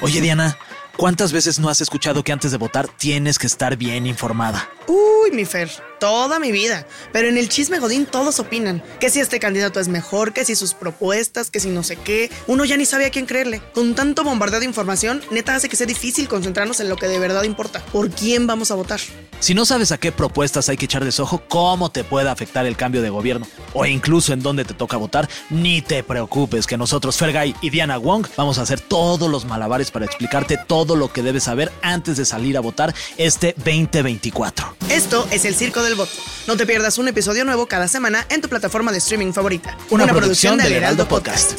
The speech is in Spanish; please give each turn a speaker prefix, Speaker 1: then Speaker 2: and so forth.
Speaker 1: Oye, Diana, ¿cuántas veces no has escuchado que antes de votar tienes que estar bien informada?
Speaker 2: Uy, mi Fer, toda mi vida. Pero en el chisme Godín todos opinan. Que si este candidato es mejor, que si sus propuestas, que si no sé qué. Uno ya ni sabe a quién creerle. Con tanto bombardeo de información, neta hace que sea difícil concentrarnos en lo que de verdad importa. ¿Por quién vamos a votar?
Speaker 1: Si no sabes a qué propuestas hay que echarles ojo, cómo te puede afectar el cambio de gobierno o incluso en dónde te toca votar, ni te preocupes que nosotros, Fergay y Diana Wong, vamos a hacer todos los malabares para explicarte todo lo que debes saber antes de salir a votar este 2024.
Speaker 2: Esto es El Circo del Voto. No te pierdas un episodio nuevo cada semana en tu plataforma de streaming favorita.
Speaker 1: Una, producción, del Heraldo Podcast.